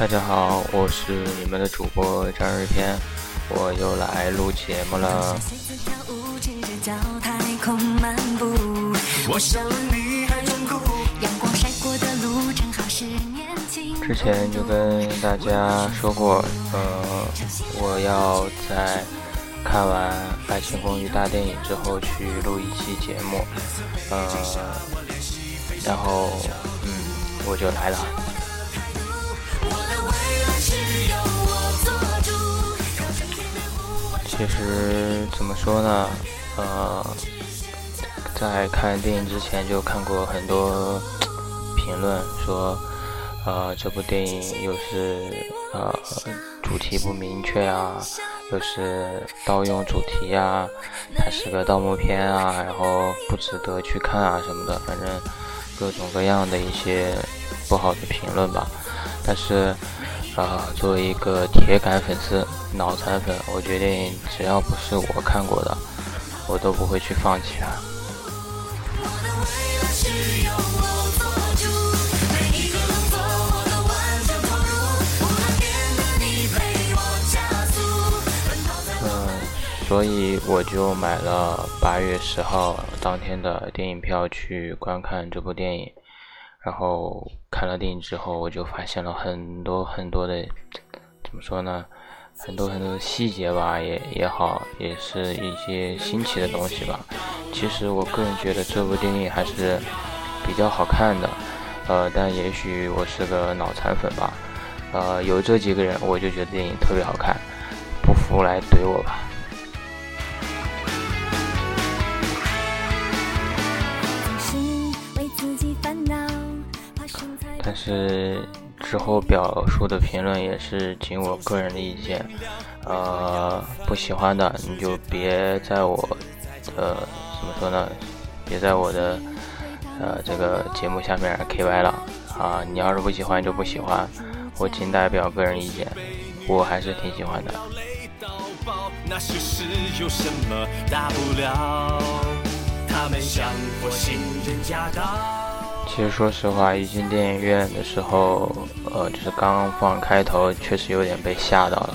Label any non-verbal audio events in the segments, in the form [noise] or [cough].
大家好，我是你们的主播张日天，我又来录节目了。之前就跟大家说过，呃，我要在看完《爱情公寓》大电影之后去录一期节目，呃，然后，嗯，我就来了。其实怎么说呢，呃，在看电影之前就看过很多评论，说，呃，这部电影又是呃主题不明确啊，又是盗用主题啊，它是个盗墓片啊，然后不值得去看啊什么的，反正各种各样的一些不好的评论吧。但是，啊，作为一个铁杆粉丝。脑残粉，我决定只要不是我看过的，我都不会去放弃它。嗯，所以我就买了八月十号当天的电影票去观看这部电影。然后看了电影之后，我就发现了很多很多的，怎么说呢？很多很多的细节吧，也也好，也是一些新奇的东西吧。其实我个人觉得这部电影还是比较好看的，呃，但也许我是个脑残粉吧，呃，有这几个人，我就觉得电影特别好看，不服来怼我吧。但是。之后表述的评论也是仅我个人的意见，呃，不喜欢的你就别在我，的，怎么说呢？别在我的，呃，这个节目下面 K Y 了啊！你要是不喜欢就不喜欢，我仅代表个人意见，我还是挺喜欢的。那些事有什么大不了？他们想过新人驾到其实说实话，一进电影院的时候，呃，就是刚放开头，确实有点被吓到了，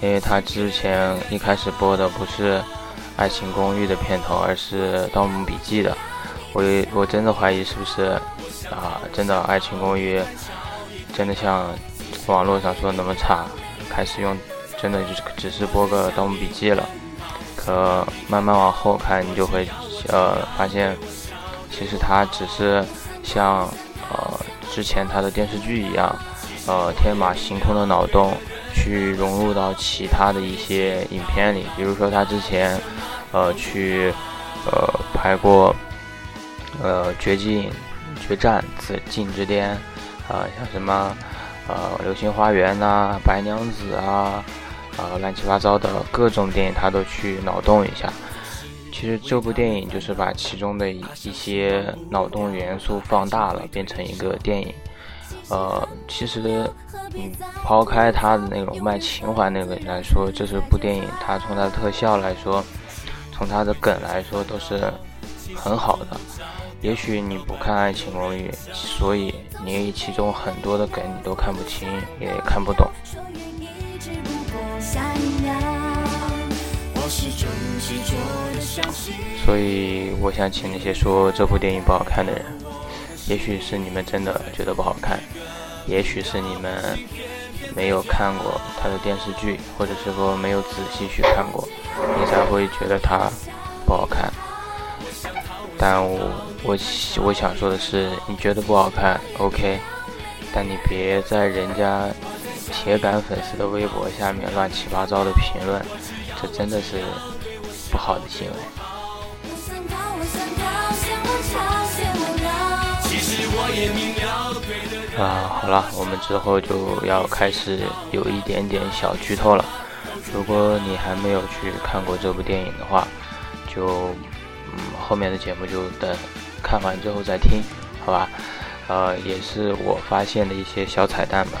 因为他之前一开始播的不是《爱情公寓》的片头，而是《盗墓笔记》的，我我真的怀疑是不是啊，真的《爱情公寓》真的像网络上说的那么差，开始用真的就是只是播个《盗墓笔记》了，可慢慢往后看，你就会呃发现，其实它只是。像呃之前他的电视剧一样，呃天马行空的脑洞去融入到其他的一些影片里，比如说他之前呃去呃拍过呃绝境决战紫禁之巅啊像什么呃流星花园呐白娘子啊啊乱七八糟的各种电影他都去脑洞一下。其实这部电影就是把其中的一些脑洞元素放大了，变成一个电影。呃，其实，嗯，抛开它的那种卖情怀那个来说，这是部电影，它从它的特效来说，从它的梗来说，都是很好的。也许你不看《爱情公寓》，所以你其中很多的梗你都看不清，也看不懂。所以，我想请那些说这部电影不好看的人，也许是你们真的觉得不好看，也许是你们没有看过他的电视剧，或者是说没有仔细去看过，你才会觉得它不好看。但我我我想说的是，你觉得不好看，OK，但你别在人家铁杆粉丝的微博下面乱七八糟的评论。这真的是不好的行为。啊，好了，我们之后就要开始有一点点小剧透了。如果你还没有去看过这部电影的话，就嗯后面的节目就等看完之后再听，好吧？呃，也是我发现的一些小彩蛋吧。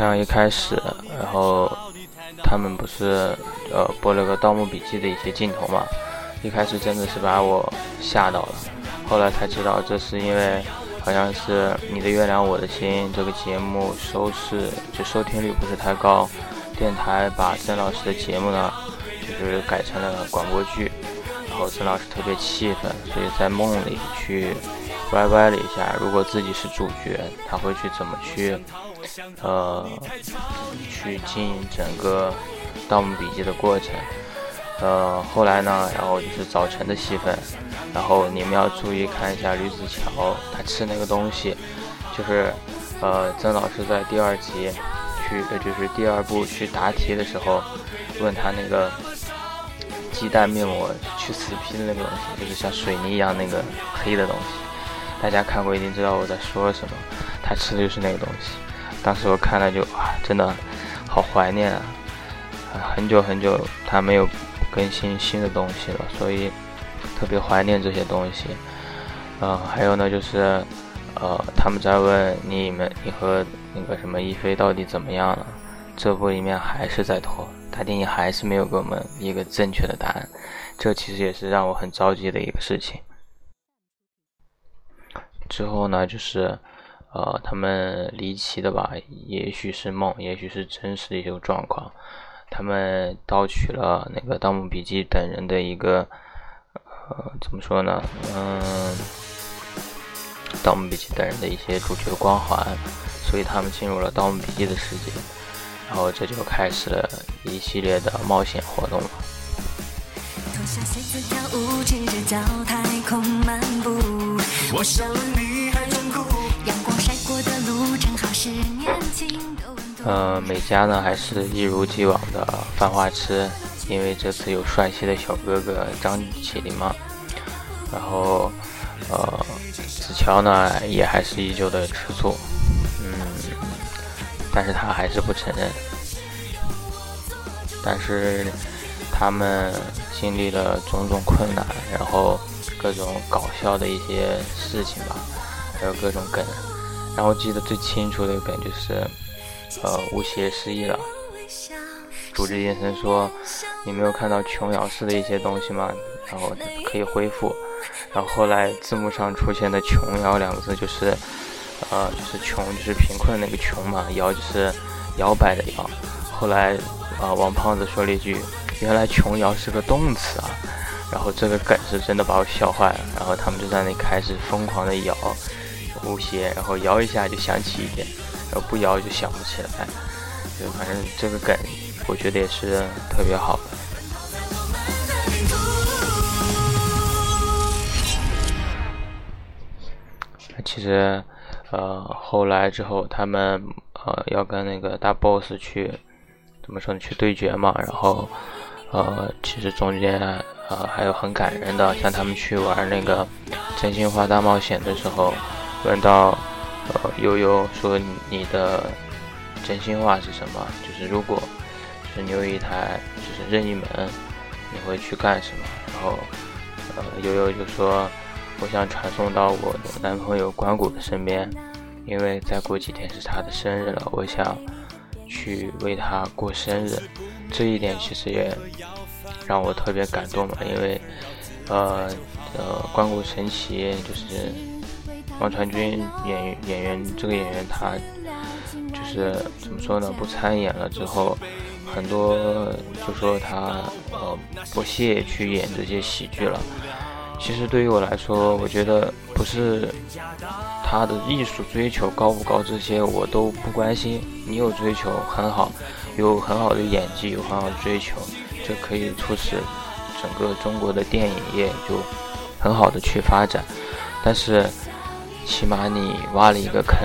像一开始，然后他们不是呃播了个《盗墓笔记》的一些镜头嘛，一开始真的是把我吓到了，后来才知道这是因为好像是《你的月亮我的心》这个节目收视就收听率不是太高，电台把曾老师的节目呢就是改成了广播剧，然后曾老师特别气愤，所以在梦里去歪歪了一下，如果自己是主角，他会去怎么去呃去经营整个《盗墓笔记》的过程。呃，后来呢，然后就是早晨的戏份，然后你们要注意看一下吕子乔他吃那个东西，就是呃曾老师在第二集去，呃就是第二部去答题的时候，问他那个鸡蛋面膜去死皮的那个东西，就是像水泥一样那个黑的东西，大家看过一定知道我在说什么，他吃的就是那个东西，当时我看了就啊，真的好怀念啊，很久很久他没有。更新新的东西了，所以特别怀念这些东西。呃，还有呢，就是呃，他们在问你们，你和那个什么一菲到底怎么样了？这部里面还是在拖，大电影还是没有给我们一个正确的答案。这其实也是让我很着急的一个事情。之后呢，就是呃，他们离奇的吧，也许是梦，也许是真实的一种状况。他们盗取了那个《盗墓笔记》等人的一个，呃，怎么说呢？嗯，《盗墓笔记》等人的一些主角光环，所以他们进入了《盗墓笔记》的世界，然后这就开始了一系列的冒险活动了。呃，美嘉呢还是一如既往的犯花痴，因为这次有帅气的小哥哥张起灵嘛。然后，呃，子乔呢也还是依旧的吃醋，嗯，但是他还是不承认。但是他们经历了种种困难，然后各种搞笑的一些事情吧，还有各种梗。然后记得最清楚的一个梗就是。呃，吴邪失忆了，主治医生说：“你没有看到琼瑶式的一些东西吗？然后可以恢复。”然后后来字幕上出现的“琼瑶”两个字就是，呃，就是穷，就是贫困那个穷嘛，摇就是摇摆的摇。后来啊，王胖子说了一句：“原来琼瑶是个动词啊！”然后这个梗是真的把我笑坏了。然后他们就在那开始疯狂的摇吴邪，然后摇一下就想起一点。然后不摇就想不起来，就反正这个梗，我觉得也是特别好的。其实，呃，后来之后，他们呃要跟那个大 boss 去，怎么说呢？去对决嘛。然后，呃，其实中间呃还有很感人的，像他们去玩那个真心话大冒险的时候，问到。呃，悠悠说你的真心话是什么？就是如果就是你有一台就是任意门，你会去干什么？然后呃，悠悠就说我想传送到我的男朋友关谷的身边，因为再过几天是他的生日了，我想去为他过生日。这一点其实也让我特别感动嘛，因为呃呃，关谷神奇就是。王传君演演员这个演员他就是怎么说呢？不参演了之后，很多就说他呃不屑去演这些喜剧了。其实对于我来说，我觉得不是他的艺术追求高不高这些我都不关心。你有追求很好，有很好的演技，有很好的追求，这可以促使整个中国的电影业就很好的去发展。但是。起码你挖了一个坑，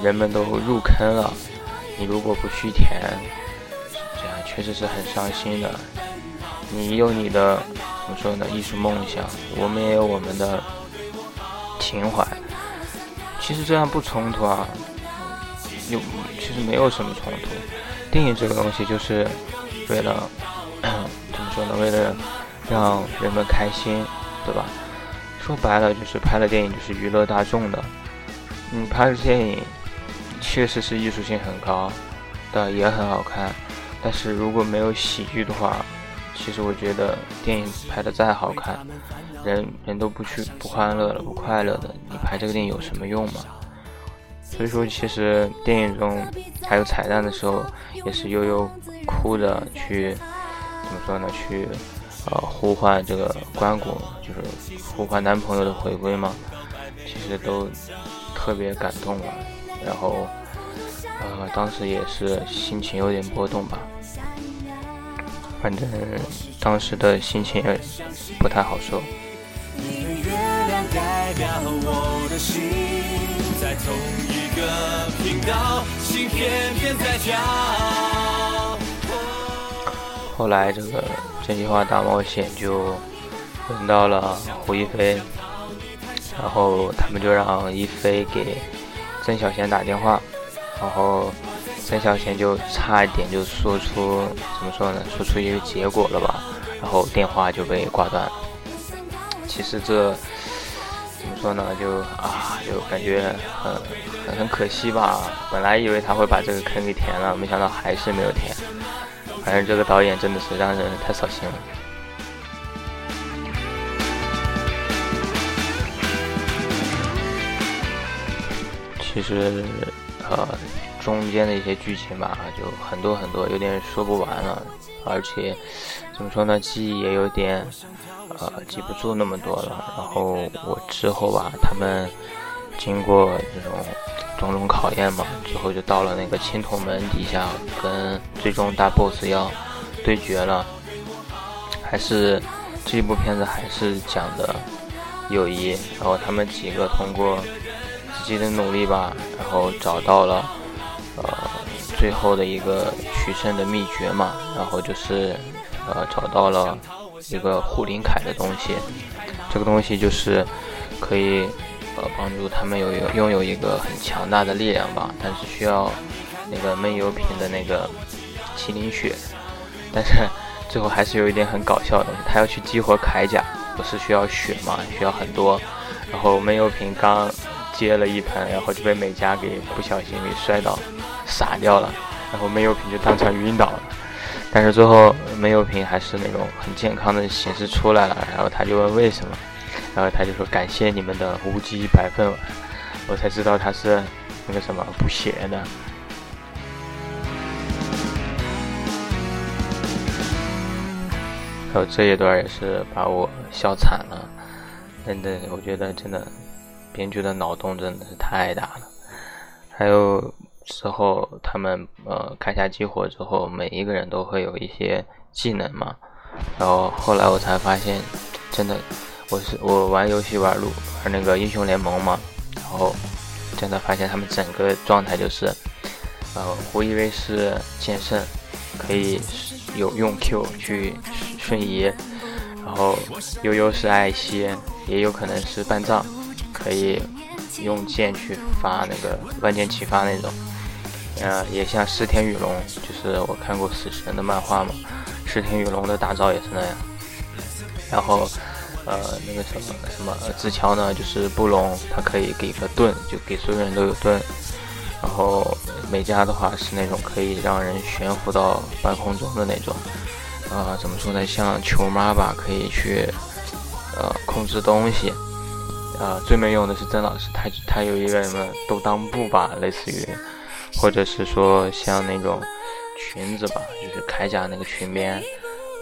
人们都入坑了，你如果不去填，这样确实是很伤心的。你有你的怎么说呢？艺术梦想，我们也有我们的情怀。其实这样不冲突啊，有其实没有什么冲突。电影这个东西就是为了 [clears throat] 怎么说呢？为了让人们开心，对吧？说白了就是拍了电影就是娱乐大众的，你拍的电影确实是艺术性很高的，也很好看。但是如果没有喜剧的话，其实我觉得电影拍的再好看，人人都不去不欢乐了不快乐的，你拍这个电影有什么用吗？所以说，其实电影中还有彩蛋的时候，也是悠悠哭着去怎么说呢？去呃呼唤这个关谷，就是呼唤男朋友的回归嘛。其实都特别感动了，然后呃当时也是心情有点波动吧。反正当时的心情也不太好受。后来这个真心话大冒险就轮到了胡一菲，然后他们就让一菲给曾小贤打电话，然后曾小贤就差一点就说出怎么说呢？说出一个结果了吧，然后电话就被挂断了。其实这。说呢？就啊，就感觉很很很可惜吧。本来以为他会把这个坑给填了，没想到还是没有填。反正这个导演真的是让人太扫兴了。其实，呃，中间的一些剧情吧，就很多很多，有点说不完了。而且，怎么说呢？记忆也有点。呃，记不住那么多了。然后我之后吧，他们经过这种种种考验嘛，之后就到了那个青铜门底下，跟最终大 boss 要对决了。还是这一部片子还是讲的友谊，然后他们几个通过自己的努力吧，然后找到了呃最后的一个取胜的秘诀嘛，然后就是呃找到了。一个护林铠的东西，这个东西就是可以呃帮助他们有有拥有一个很强大的力量吧，但是需要那个闷油瓶的那个麒麟血，但是最后还是有一点很搞笑的，他要去激活铠甲，不是需要血嘛，需要很多，然后闷油瓶刚接了一盆，然后就被美嘉给不小心给摔倒洒掉了，然后闷油瓶就当场晕倒了。但是最后没有瓶还是那种很健康的形式出来了，然后他就问为什么，然后他就说感谢你们的无极百分碗，我才知道他是那个什么补血的。还有这一段也是把我笑惨了，真的，我觉得真的编剧的脑洞真的是太大了，还有。之后，他们呃开下激活之后，每一个人都会有一些技能嘛。然后后来我才发现，真的，我是我玩游戏玩路玩那个英雄联盟嘛，然后真的发现他们整个状态就是，呃，胡一威是剑圣，可以有用 Q 去瞬移，然后悠悠是艾希，也有可能是半藏，可以用剑去发那个万箭齐发那种。呃，也像石田雨龙，就是我看过死神的漫画嘛，石田雨龙的大招也是那样。然后，呃，那个什么什么自乔呢，就是布隆，他可以给个盾，就给所有人都有盾。然后美嘉的话是那种可以让人悬浮到半空中的那种。呃，怎么说呢？像球妈吧，可以去呃控制东西。呃，最没用的是曾老师，他他有一个什么都当布吧，类似于。或者是说像那种裙子吧，就是铠甲那个裙边，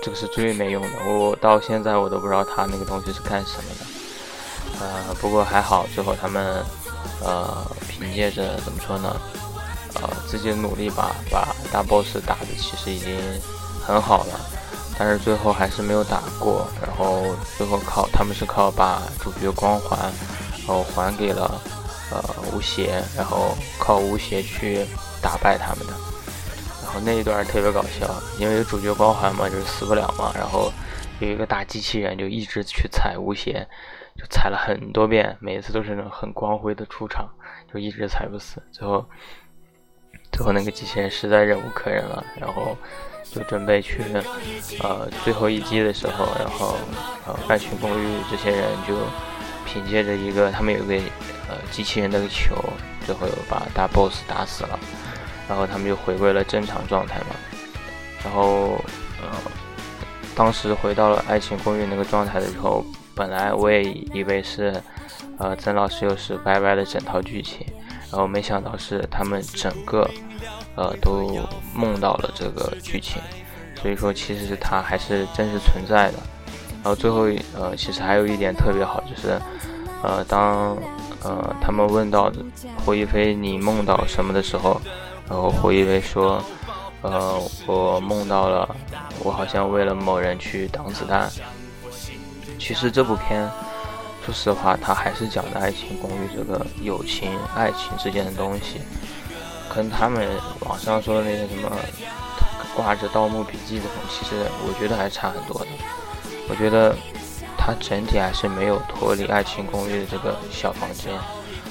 这个是最没用的。我到现在我都不知道他那个东西是干什么的。呃，不过还好，最后他们呃凭借着怎么说呢，呃自己的努力吧，把大 boss 打的其实已经很好了。但是最后还是没有打过，然后最后靠他们是靠把主角光环，然后还给了。呃，吴邪，然后靠吴邪去打败他们的，然后那一段特别搞笑，因为主角光环嘛，就是死不了嘛，然后有一个大机器人就一直去踩吴邪，就踩了很多遍，每次都是那种很光辉的出场，就一直踩不死，最后最后那个机器人实在忍无可忍了，然后就准备去呃最后一击的时候，然后呃爱情公寓这些人就凭借着一个他们有个。呃，机器人那个球最后把大 boss 打死了，然后他们就回归了正常状态嘛。然后，呃，当时回到了《爱情公寓》那个状态的时候，本来我也以为是，呃，曾老师又是歪歪的整套剧情，然后没想到是他们整个，呃，都梦到了这个剧情，所以说其实它还是真实存在的。然后最后，呃，其实还有一点特别好，就是，呃，当，呃，他们问到胡一菲你梦到什么的时候，然后胡一菲说。呃，我梦到了，我好像为了某人去挡子弹。其实这部片，说实话，它还是讲的爱情公寓这个友情、爱情之间的东西。跟他们网上说的那些什么挂着《盗墓笔记》这种，其实我觉得还差很多的。我觉得它整体还是没有脱离爱情公寓的这个小房间。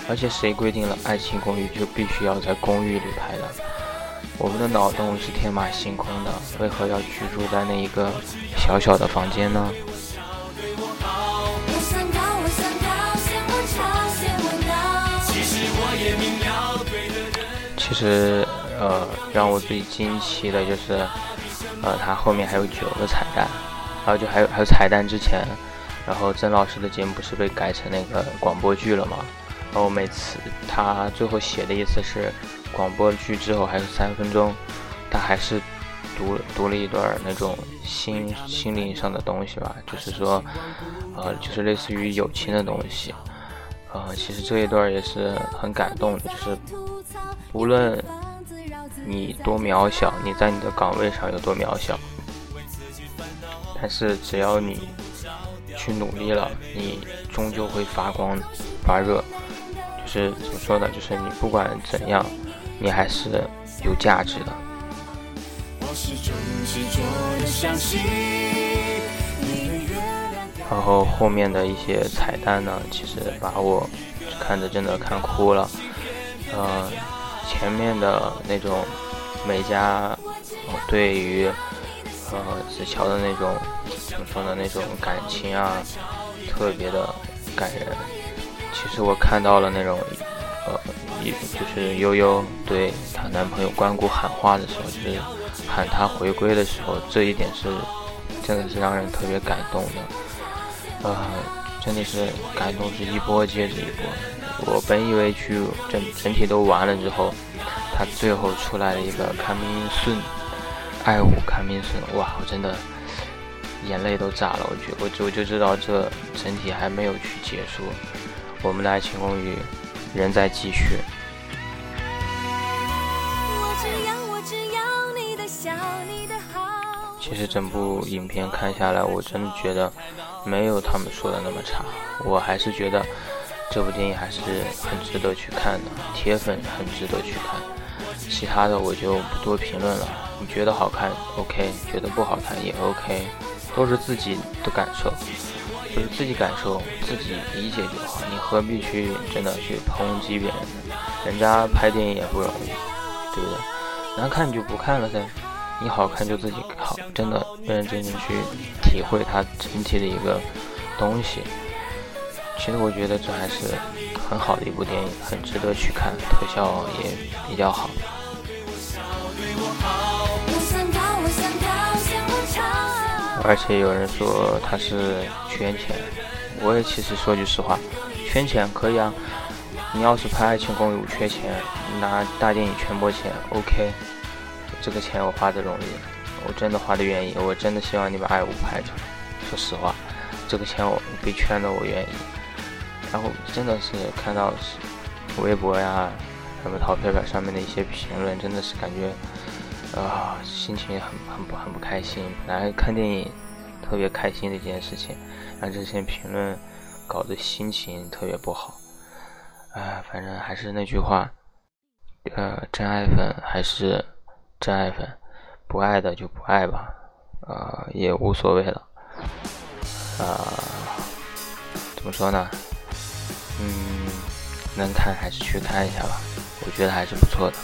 而且谁规定了爱情公寓就必须要在公寓里拍的？我们的脑洞是天马行空的，为何要居住在那一个小小的房间呢？其实，呃，让我最惊奇的就是，呃，它后面还有九个彩蛋，然后就还有还有彩蛋之前，然后曾老师的节目不是被改成那个广播剧了吗？然后每次他最后写的意思是。广播剧之后还有三分钟，他还是读读了一段那种心心灵上的东西吧，就是说，呃，就是类似于友情的东西，呃，其实这一段也是很感动的，就是无论你多渺小，你在你的岗位上有多渺小，但是只要你去努力了，你终究会发光发热，就是怎么说呢？就是你不管怎样。你还是有价值的。然后后面的一些彩蛋呢，其实把我看着真的看哭了。嗯，前面的那种美嘉对于呃子乔的那种怎么说呢？那种感情啊，特别的感人。其实我看到了那种。呃，一就是悠悠对她男朋友关谷喊话的时候，就是喊他回归的时候，这一点是真的是让人特别感动的。呃，真的是感动是一波接着一波。我本以为剧整整体都完了之后，他最后出来了一个 coming soon，爱我 coming soon，哇，我真的眼泪都炸了。我觉我就就知道这整体还没有去结束，我们的爱情公寓。仍在继续。其实整部影片看下来，我真的觉得没有他们说的那么差。我还是觉得这部电影还是很值得去看的，铁粉很值得去看。其他的我就不多评论了。你觉得好看，OK；觉得不好看也 OK，都是自己的感受。就是自己感受、自己理解就好，你何必去真的去抨击别人呢？人家拍电影也不容易，对不对？难看你就不看了噻，你好看就自己好，真的认认真真去体会它整体的一个东西。其实我觉得这还是很好的一部电影，很值得去看，特效也比较好。而且有人说他是圈钱，我也其实说句实话，圈钱可以啊。你要是拍《爱情公寓》缺钱，拿大电影圈播钱，OK，这个钱我花的容易，我真的花的愿意，我真的希望你把《爱五》拍出来。说实话，这个钱我被圈的我愿意。然后真的是看到微博呀，什么淘票票上面的一些评论，真的是感觉。啊，心情很很不很不开心。本来看电影特别开心的一件事情，让这些评论搞得心情特别不好。哎，反正还是那句话，呃，真爱粉还是真爱粉，不爱的就不爱吧，呃，也无所谓了。啊，怎么说呢？嗯，能看还是去看一下吧，我觉得还是不错的。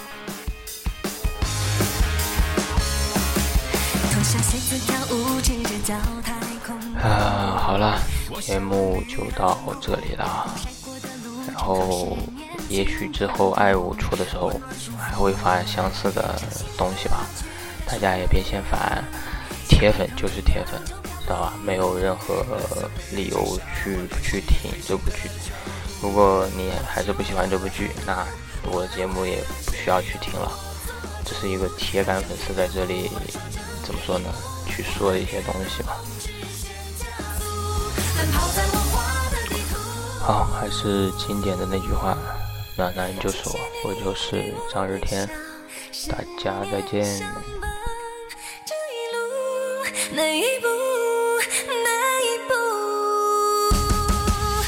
啊，好了，节目就到这里了。然后，也许之后爱五出的时候，还会发相似的东西吧。大家也别嫌烦，铁粉就是铁粉，知道吧？没有任何理由去不去听这部剧。如果你还是不喜欢这部剧，那我的节目也不需要去听了。这是一个铁杆粉丝在这里怎么说呢？去说一些东西吧。好，还是经典的那句话，暖男就是我，我就是张日天，大家再见。这一路，一步。